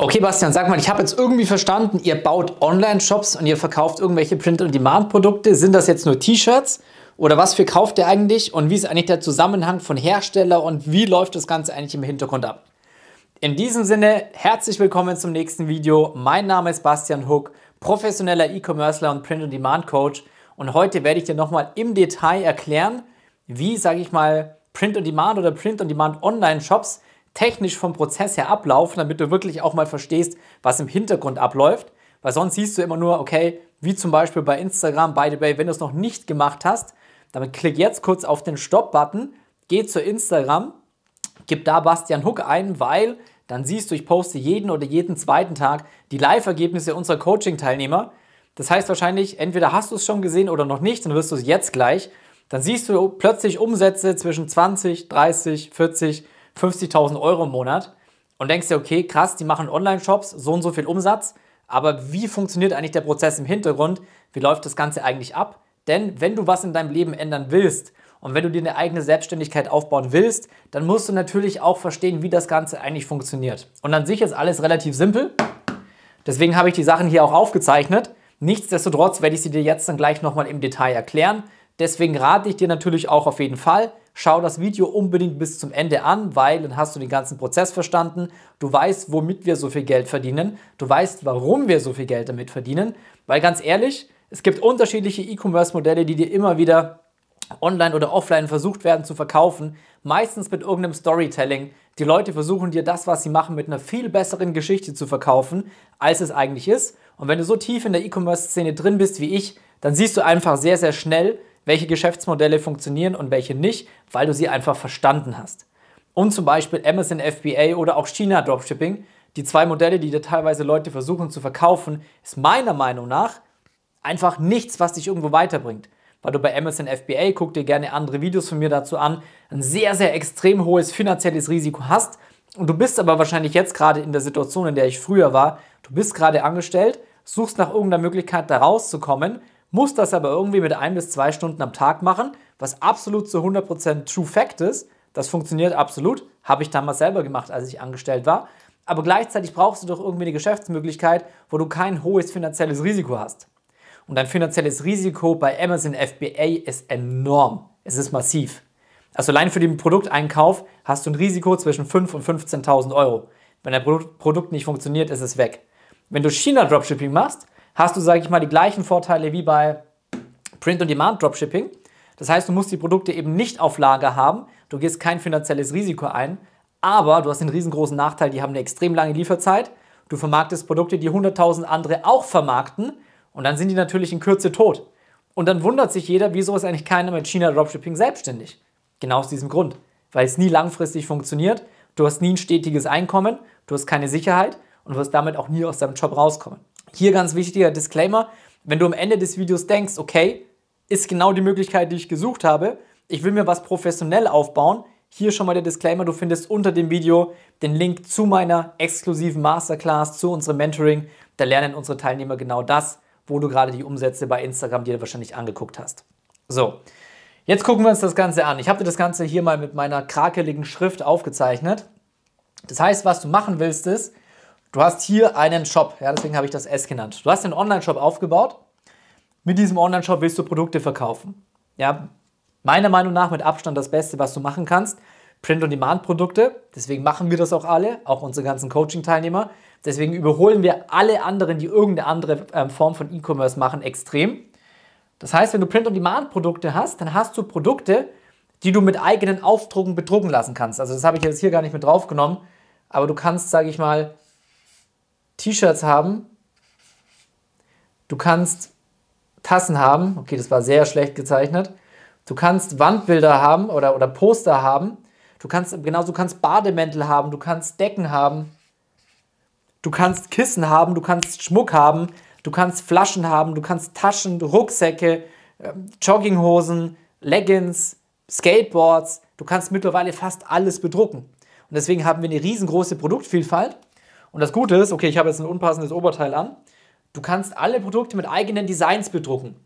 Okay, Bastian, sag mal, ich habe jetzt irgendwie verstanden, ihr baut Online-Shops und ihr verkauft irgendwelche Print-on-Demand-Produkte. Sind das jetzt nur T-Shirts? Oder was für kauft ihr eigentlich? Und wie ist eigentlich der Zusammenhang von Hersteller und wie läuft das Ganze eigentlich im Hintergrund ab? In diesem Sinne, herzlich willkommen zum nächsten Video. Mein Name ist Bastian Hook, professioneller E-Commercer und Print-on-Demand-Coach. Und heute werde ich dir nochmal im Detail erklären, wie, sage ich mal, Print-on-Demand oder Print-on-Demand-Online-Shops technisch vom Prozess her ablaufen, damit du wirklich auch mal verstehst, was im Hintergrund abläuft. Weil sonst siehst du immer nur, okay, wie zum Beispiel bei Instagram, by the way, wenn du es noch nicht gemacht hast, dann klick jetzt kurz auf den Stop-Button, geh zu Instagram, gib da Bastian Hook ein, weil dann siehst du, ich poste jeden oder jeden zweiten Tag die Live-Ergebnisse unserer Coaching-Teilnehmer. Das heißt wahrscheinlich, entweder hast du es schon gesehen oder noch nicht, dann wirst du es jetzt gleich. Dann siehst du plötzlich Umsätze zwischen 20, 30, 40, 50.000 Euro im Monat und denkst dir, okay, krass, die machen Online-Shops, so und so viel Umsatz, aber wie funktioniert eigentlich der Prozess im Hintergrund? Wie läuft das Ganze eigentlich ab? Denn wenn du was in deinem Leben ändern willst und wenn du dir eine eigene Selbstständigkeit aufbauen willst, dann musst du natürlich auch verstehen, wie das Ganze eigentlich funktioniert. Und an sich ist alles relativ simpel. Deswegen habe ich die Sachen hier auch aufgezeichnet. Nichtsdestotrotz werde ich sie dir jetzt dann gleich nochmal im Detail erklären. Deswegen rate ich dir natürlich auch auf jeden Fall, schau das Video unbedingt bis zum Ende an, weil dann hast du den ganzen Prozess verstanden. Du weißt, womit wir so viel Geld verdienen. Du weißt, warum wir so viel Geld damit verdienen. Weil ganz ehrlich, es gibt unterschiedliche E-Commerce-Modelle, die dir immer wieder online oder offline versucht werden zu verkaufen. Meistens mit irgendeinem Storytelling. Die Leute versuchen dir das, was sie machen, mit einer viel besseren Geschichte zu verkaufen, als es eigentlich ist. Und wenn du so tief in der E-Commerce-Szene drin bist wie ich, dann siehst du einfach sehr, sehr schnell, welche Geschäftsmodelle funktionieren und welche nicht, weil du sie einfach verstanden hast. Und zum Beispiel Amazon FBA oder auch China Dropshipping, die zwei Modelle, die dir teilweise Leute versuchen zu verkaufen, ist meiner Meinung nach einfach nichts, was dich irgendwo weiterbringt. Weil du bei Amazon FBA, guck dir gerne andere Videos von mir dazu an, ein sehr, sehr extrem hohes finanzielles Risiko hast. Und du bist aber wahrscheinlich jetzt gerade in der Situation, in der ich früher war. Du bist gerade angestellt, suchst nach irgendeiner Möglichkeit, da rauszukommen muss das aber irgendwie mit ein bis zwei Stunden am Tag machen, was absolut zu 100% True Fact ist. Das funktioniert absolut. Habe ich damals selber gemacht, als ich angestellt war. Aber gleichzeitig brauchst du doch irgendwie eine Geschäftsmöglichkeit, wo du kein hohes finanzielles Risiko hast. Und dein finanzielles Risiko bei Amazon FBA ist enorm. Es ist massiv. Also allein für den Produkteinkauf hast du ein Risiko zwischen 5.000 und 15.000 Euro. Wenn dein Produkt nicht funktioniert, ist es weg. Wenn du China-Dropshipping machst, hast du, sage ich mal, die gleichen Vorteile wie bei Print-on-Demand-Dropshipping. Das heißt, du musst die Produkte eben nicht auf Lager haben, du gehst kein finanzielles Risiko ein, aber du hast den riesengroßen Nachteil, die haben eine extrem lange Lieferzeit. Du vermarktest Produkte, die 100.000 andere auch vermarkten und dann sind die natürlich in Kürze tot. Und dann wundert sich jeder, wieso ist eigentlich keiner mit China Dropshipping selbstständig? Genau aus diesem Grund, weil es nie langfristig funktioniert, du hast nie ein stetiges Einkommen, du hast keine Sicherheit und wirst damit auch nie aus deinem Job rauskommen. Hier ganz wichtiger Disclaimer, wenn du am Ende des Videos denkst, okay, ist genau die Möglichkeit, die ich gesucht habe, ich will mir was professionell aufbauen, hier schon mal der Disclaimer, du findest unter dem Video den Link zu meiner exklusiven Masterclass, zu unserem Mentoring. Da lernen unsere Teilnehmer genau das, wo du gerade die Umsätze bei Instagram dir wahrscheinlich angeguckt hast. So, jetzt gucken wir uns das Ganze an. Ich habe dir das Ganze hier mal mit meiner krakeligen Schrift aufgezeichnet. Das heißt, was du machen willst, ist, Du hast hier einen Shop, ja, deswegen habe ich das S genannt. Du hast einen Online-Shop aufgebaut. Mit diesem Online-Shop willst du Produkte verkaufen. Ja, meiner Meinung nach mit Abstand das Beste, was du machen kannst. Print-on-Demand-Produkte. Deswegen machen wir das auch alle, auch unsere ganzen Coaching-Teilnehmer. Deswegen überholen wir alle anderen, die irgendeine andere ähm, Form von E-Commerce machen, extrem. Das heißt, wenn du Print-on-Demand-Produkte hast, dann hast du Produkte, die du mit eigenen Aufdrucken bedrucken lassen kannst. Also das habe ich jetzt hier gar nicht mit draufgenommen, aber du kannst, sage ich mal, T-Shirts haben. Du kannst Tassen haben. Okay, das war sehr schlecht gezeichnet. Du kannst Wandbilder haben oder, oder Poster haben. Du kannst genauso du kannst Bademäntel haben, du kannst Decken haben. Du kannst Kissen haben, du kannst Schmuck haben, du kannst Flaschen haben, du kannst Taschen, Rucksäcke, ähm, Jogginghosen, Leggings, Skateboards. Du kannst mittlerweile fast alles bedrucken. Und deswegen haben wir eine riesengroße Produktvielfalt. Und das Gute ist, okay, ich habe jetzt ein unpassendes Oberteil an. Du kannst alle Produkte mit eigenen Designs bedrucken.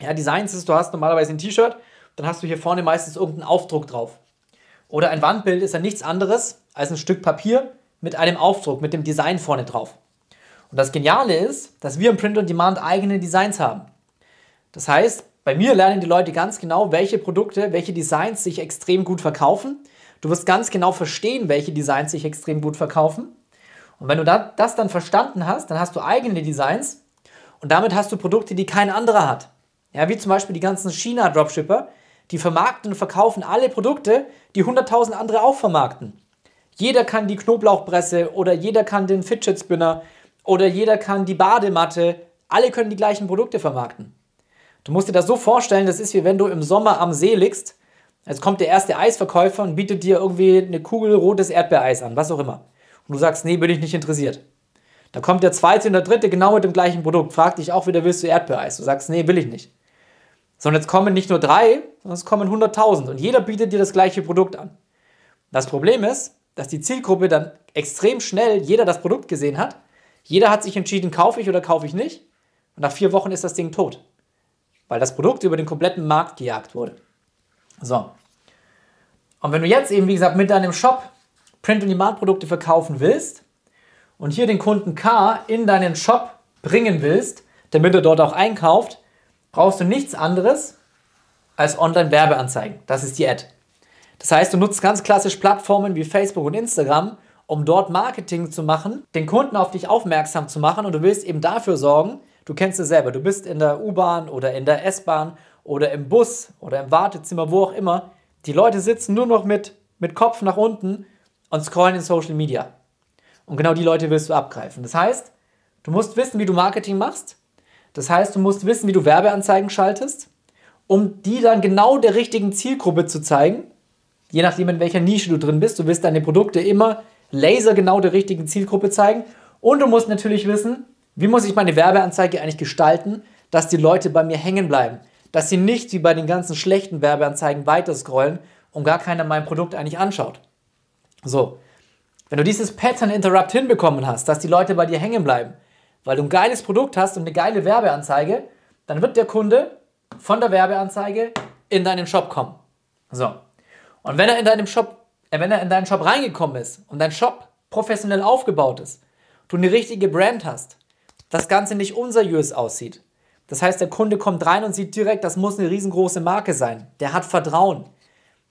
Ja, Designs ist, du hast normalerweise ein T-Shirt, dann hast du hier vorne meistens irgendeinen Aufdruck drauf. Oder ein Wandbild ist ja nichts anderes als ein Stück Papier mit einem Aufdruck, mit dem Design vorne drauf. Und das Geniale ist, dass wir im Print on Demand eigene Designs haben. Das heißt, bei mir lernen die Leute ganz genau, welche Produkte, welche Designs sich extrem gut verkaufen. Du wirst ganz genau verstehen, welche Designs sich extrem gut verkaufen. Und wenn du das dann verstanden hast, dann hast du eigene Designs und damit hast du Produkte, die kein anderer hat. Ja, wie zum Beispiel die ganzen China-Dropshipper, die vermarkten und verkaufen alle Produkte, die 100.000 andere auch vermarkten. Jeder kann die Knoblauchpresse oder jeder kann den Fidget Spinner oder jeder kann die Badematte. Alle können die gleichen Produkte vermarkten. Du musst dir das so vorstellen, das ist wie wenn du im Sommer am See liegst. Jetzt kommt der erste Eisverkäufer und bietet dir irgendwie eine Kugel rotes Erdbeereis an, was auch immer. Und du sagst, nee, bin ich nicht interessiert. Da kommt der zweite und der dritte genau mit dem gleichen Produkt, fragt dich auch wieder, willst du Erdbeereis? Du sagst, nee, will ich nicht. Sondern jetzt kommen nicht nur drei, sondern es kommen 100.000 und jeder bietet dir das gleiche Produkt an. Das Problem ist, dass die Zielgruppe dann extrem schnell jeder das Produkt gesehen hat. Jeder hat sich entschieden, kaufe ich oder kaufe ich nicht. Und nach vier Wochen ist das Ding tot weil das Produkt über den kompletten Markt gejagt wurde. So. Und wenn du jetzt eben, wie gesagt, mit deinem Shop Print-on-Demand-Produkte verkaufen willst und hier den Kunden K in deinen Shop bringen willst, damit er dort auch einkauft, brauchst du nichts anderes als Online-Werbeanzeigen. Das ist die Ad. Das heißt, du nutzt ganz klassisch Plattformen wie Facebook und Instagram, um dort Marketing zu machen, den Kunden auf dich aufmerksam zu machen und du willst eben dafür sorgen, Du kennst es selber. Du bist in der U-Bahn oder in der S-Bahn oder im Bus oder im Wartezimmer, wo auch immer. Die Leute sitzen nur noch mit, mit Kopf nach unten und scrollen in Social Media. Und genau die Leute willst du abgreifen. Das heißt, du musst wissen, wie du Marketing machst. Das heißt, du musst wissen, wie du Werbeanzeigen schaltest, um die dann genau der richtigen Zielgruppe zu zeigen. Je nachdem, in welcher Nische du drin bist. Du wirst deine Produkte immer lasergenau der richtigen Zielgruppe zeigen. Und du musst natürlich wissen, wie muss ich meine Werbeanzeige eigentlich gestalten, dass die Leute bei mir hängen bleiben? Dass sie nicht wie bei den ganzen schlechten Werbeanzeigen weiter scrollen und gar keiner mein Produkt eigentlich anschaut. So, wenn du dieses Pattern Interrupt hinbekommen hast, dass die Leute bei dir hängen bleiben, weil du ein geiles Produkt hast und eine geile Werbeanzeige, dann wird der Kunde von der Werbeanzeige in deinen Shop kommen. So. Und wenn er in deinem Shop, äh, wenn er in deinen Shop reingekommen ist und dein Shop professionell aufgebaut ist, du eine richtige Brand hast, das Ganze nicht unseriös aussieht. Das heißt, der Kunde kommt rein und sieht direkt, das muss eine riesengroße Marke sein. Der hat Vertrauen.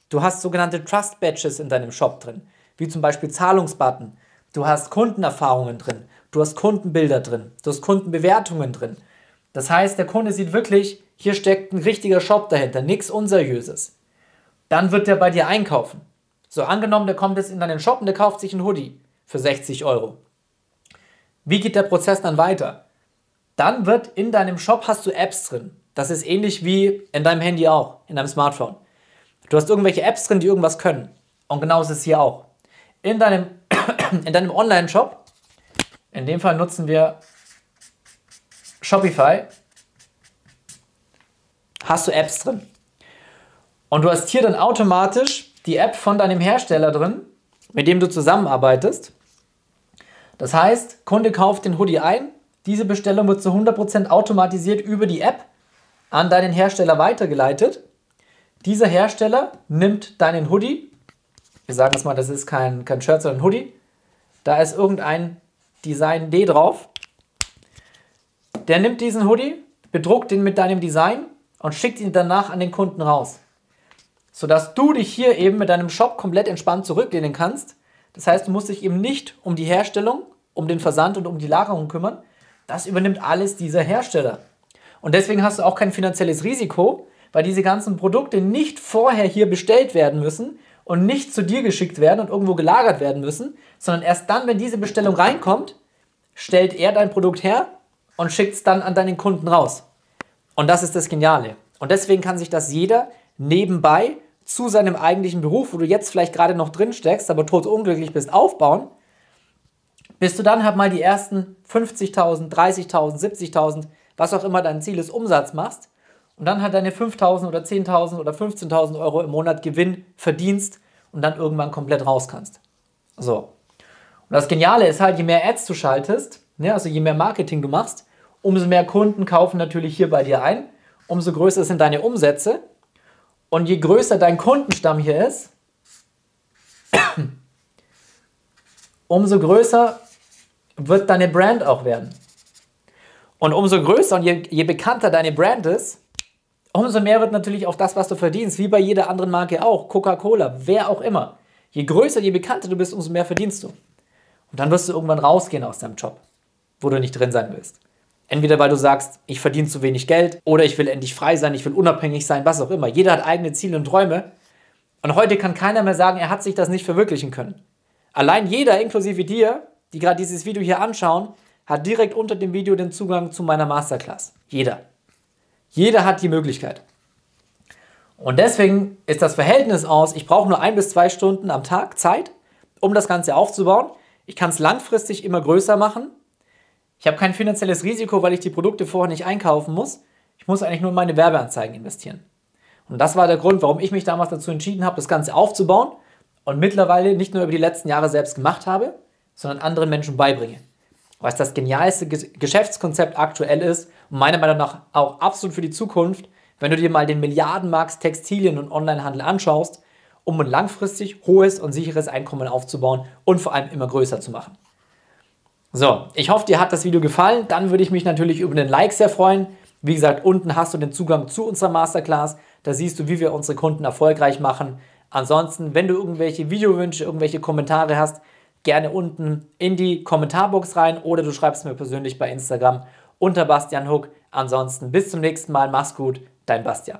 Du hast sogenannte Trust Badges in deinem Shop drin, wie zum Beispiel Zahlungsbutton. Du hast Kundenerfahrungen drin. Du hast Kundenbilder drin. Du hast Kundenbewertungen drin. Das heißt, der Kunde sieht wirklich, hier steckt ein richtiger Shop dahinter, nichts Unseriöses. Dann wird der bei dir einkaufen. So angenommen, der kommt jetzt in deinen Shop und der kauft sich einen Hoodie für 60 Euro. Wie geht der Prozess dann weiter? Dann wird in deinem Shop hast du Apps drin. Das ist ähnlich wie in deinem Handy auch, in deinem Smartphone. Du hast irgendwelche Apps drin, die irgendwas können. Und genau ist es hier auch. In deinem, in deinem Online-Shop, in dem Fall nutzen wir Shopify, hast du Apps drin. Und du hast hier dann automatisch die App von deinem Hersteller drin, mit dem du zusammenarbeitest. Das heißt, Kunde kauft den Hoodie ein, diese Bestellung wird zu 100% automatisiert über die App an deinen Hersteller weitergeleitet. Dieser Hersteller nimmt deinen Hoodie, wir sagen es mal, das ist kein, kein Shirt, sondern ein Hoodie, da ist irgendein Design D drauf. Der nimmt diesen Hoodie, bedruckt ihn mit deinem Design und schickt ihn danach an den Kunden raus. Sodass du dich hier eben mit deinem Shop komplett entspannt zurücklehnen kannst. Das heißt, du musst dich eben nicht um die Herstellung um den Versand und um die Lagerung kümmern. Das übernimmt alles dieser Hersteller. Und deswegen hast du auch kein finanzielles Risiko, weil diese ganzen Produkte nicht vorher hier bestellt werden müssen und nicht zu dir geschickt werden und irgendwo gelagert werden müssen, sondern erst dann, wenn diese Bestellung reinkommt, stellt er dein Produkt her und schickt es dann an deinen Kunden raus. Und das ist das Geniale. Und deswegen kann sich das jeder nebenbei zu seinem eigentlichen Beruf, wo du jetzt vielleicht gerade noch drin steckst, aber tot unglücklich bist, aufbauen bis du dann halt mal die ersten 50.000, 30.000, 70.000, was auch immer dein Ziel ist, Umsatz machst und dann halt deine 5.000 oder 10.000 oder 15.000 Euro im Monat Gewinn verdienst und dann irgendwann komplett raus kannst. So. Und das Geniale ist halt, je mehr Ads du schaltest, ne, also je mehr Marketing du machst, umso mehr Kunden kaufen natürlich hier bei dir ein, umso größer sind deine Umsätze und je größer dein Kundenstamm hier ist, umso größer wird deine Brand auch werden. Und umso größer und je, je bekannter deine Brand ist, umso mehr wird natürlich auch das, was du verdienst, wie bei jeder anderen Marke auch, Coca-Cola, wer auch immer. Je größer, je bekannter du bist, umso mehr verdienst du. Und dann wirst du irgendwann rausgehen aus deinem Job, wo du nicht drin sein willst. Entweder weil du sagst, ich verdiene zu wenig Geld oder ich will endlich frei sein, ich will unabhängig sein, was auch immer. Jeder hat eigene Ziele und Träume. Und heute kann keiner mehr sagen, er hat sich das nicht verwirklichen können. Allein jeder, inklusive dir, die gerade dieses Video hier anschauen, hat direkt unter dem Video den Zugang zu meiner Masterclass. Jeder. Jeder hat die Möglichkeit. Und deswegen ist das Verhältnis aus, ich brauche nur ein bis zwei Stunden am Tag Zeit, um das Ganze aufzubauen. Ich kann es langfristig immer größer machen. Ich habe kein finanzielles Risiko, weil ich die Produkte vorher nicht einkaufen muss. Ich muss eigentlich nur in meine Werbeanzeigen investieren. Und das war der Grund, warum ich mich damals dazu entschieden habe, das Ganze aufzubauen und mittlerweile nicht nur über die letzten Jahre selbst gemacht habe, sondern anderen Menschen beibringe. Es das genialste Geschäftskonzept aktuell ist meiner Meinung nach auch absolut für die Zukunft, wenn du dir mal den Milliardenmarkt Textilien und Onlinehandel anschaust, um ein langfristig hohes und sicheres Einkommen aufzubauen und vor allem immer größer zu machen. So, ich hoffe, dir hat das Video gefallen. Dann würde ich mich natürlich über den Like sehr freuen. Wie gesagt, unten hast du den Zugang zu unserer Masterclass. Da siehst du, wie wir unsere Kunden erfolgreich machen. Ansonsten, wenn du irgendwelche Videowünsche, irgendwelche Kommentare hast, gerne unten in die Kommentarbox rein oder du schreibst mir persönlich bei Instagram unter Bastian Hook. Ansonsten bis zum nächsten Mal. Mach's gut, dein Bastian.